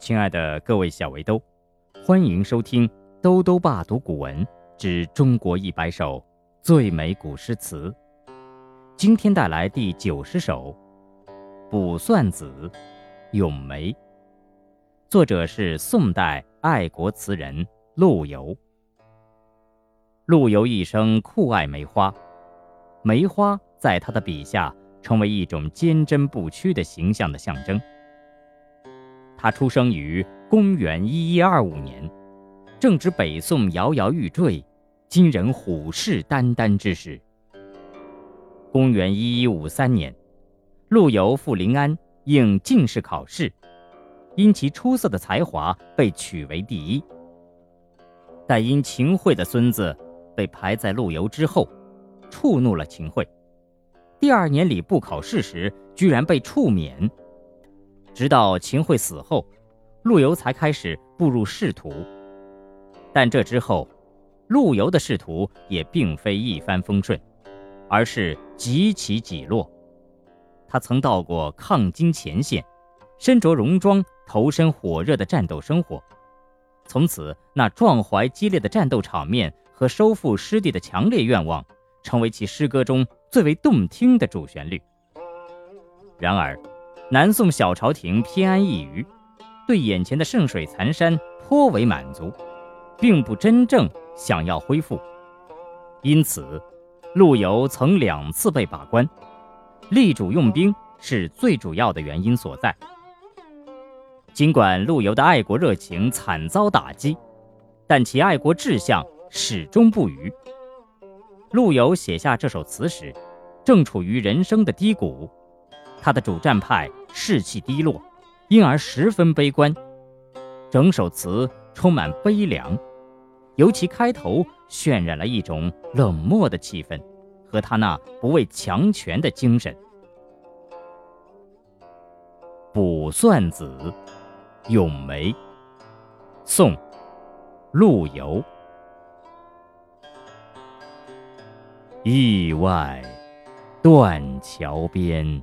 亲爱的各位小围兜，欢迎收听《兜兜爸读古文之中国一百首最美古诗词》。今天带来第九十首《卜算子·咏梅》，作者是宋代爱国词人陆游。陆游一生酷爱梅花，梅花在他的笔下成为一种坚贞不屈的形象的象征。他出生于公元一一二五年，正值北宋摇摇欲坠、金人虎视眈眈之时。公元一一五三年，陆游赴临安应进士考试，因其出色的才华被取为第一。但因秦桧的孙子被排在陆游之后，触怒了秦桧。第二年礼部考试时，居然被处免。直到秦桧死后，陆游才开始步入仕途。但这之后，陆游的仕途也并非一帆风顺，而是极起几落。他曾到过抗金前线，身着戎装，投身火热的战斗生活。从此，那壮怀激烈的战斗场面和收复失地的强烈愿望，成为其诗歌中最为动听的主旋律。然而，南宋小朝廷偏安一隅，对眼前的圣水残山颇为满足，并不真正想要恢复。因此，陆游曾两次被罢官，力主用兵是最主要的原因所在。尽管陆游的爱国热情惨遭打击，但其爱国志向始终不渝。陆游写下这首词时，正处于人生的低谷。他的主战派士气低落，因而十分悲观。整首词充满悲凉，尤其开头渲染了一种冷漠的气氛，和他那不畏强权的精神。《卜算子·咏梅》，宋·陆游。驿外断桥边。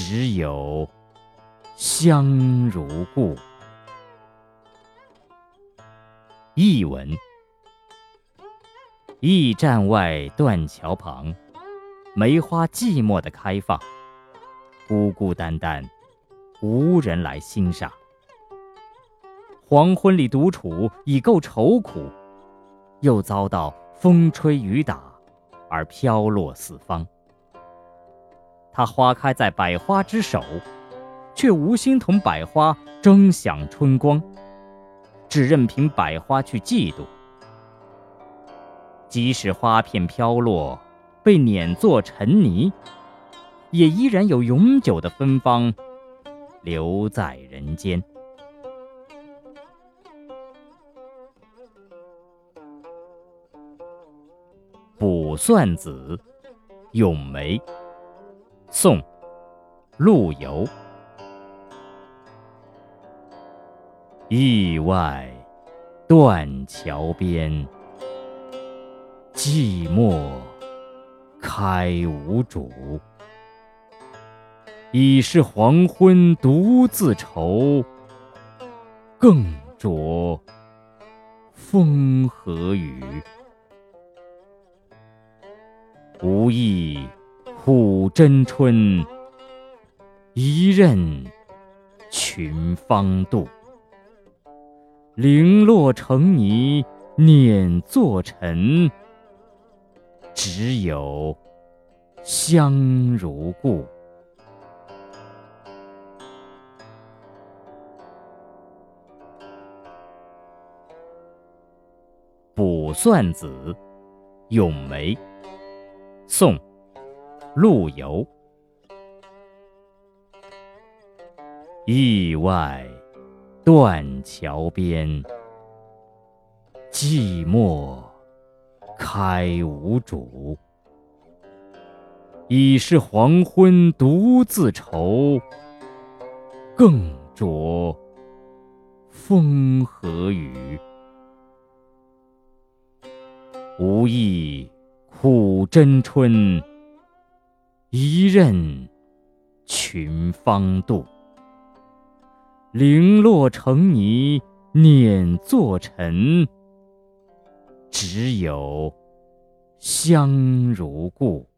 只有香如故。译文：驿站外断桥旁，梅花寂寞的开放，孤孤单单，无人来欣赏。黄昏里独处已够愁苦，又遭到风吹雨打，而飘落四方。它花开在百花之首，却无心同百花争享春光，只任凭百花去嫉妒。即使花片飘落，被碾作尘泥，也依然有永久的芬芳留在人间。《卜算子·咏梅》宋，陆游。驿外断桥边，寂寞开无主。已是黄昏独自愁，更着风和雨。无意。苦争春，一任群芳妒。零落成泥碾作尘，只有香如故。《卜算子·咏梅》，宋。陆游，驿外断桥边，寂寞开无主。已是黄昏独自愁，更着风和雨。无意苦争春，一任群芳妒。零落成泥碾作尘，只有香如故。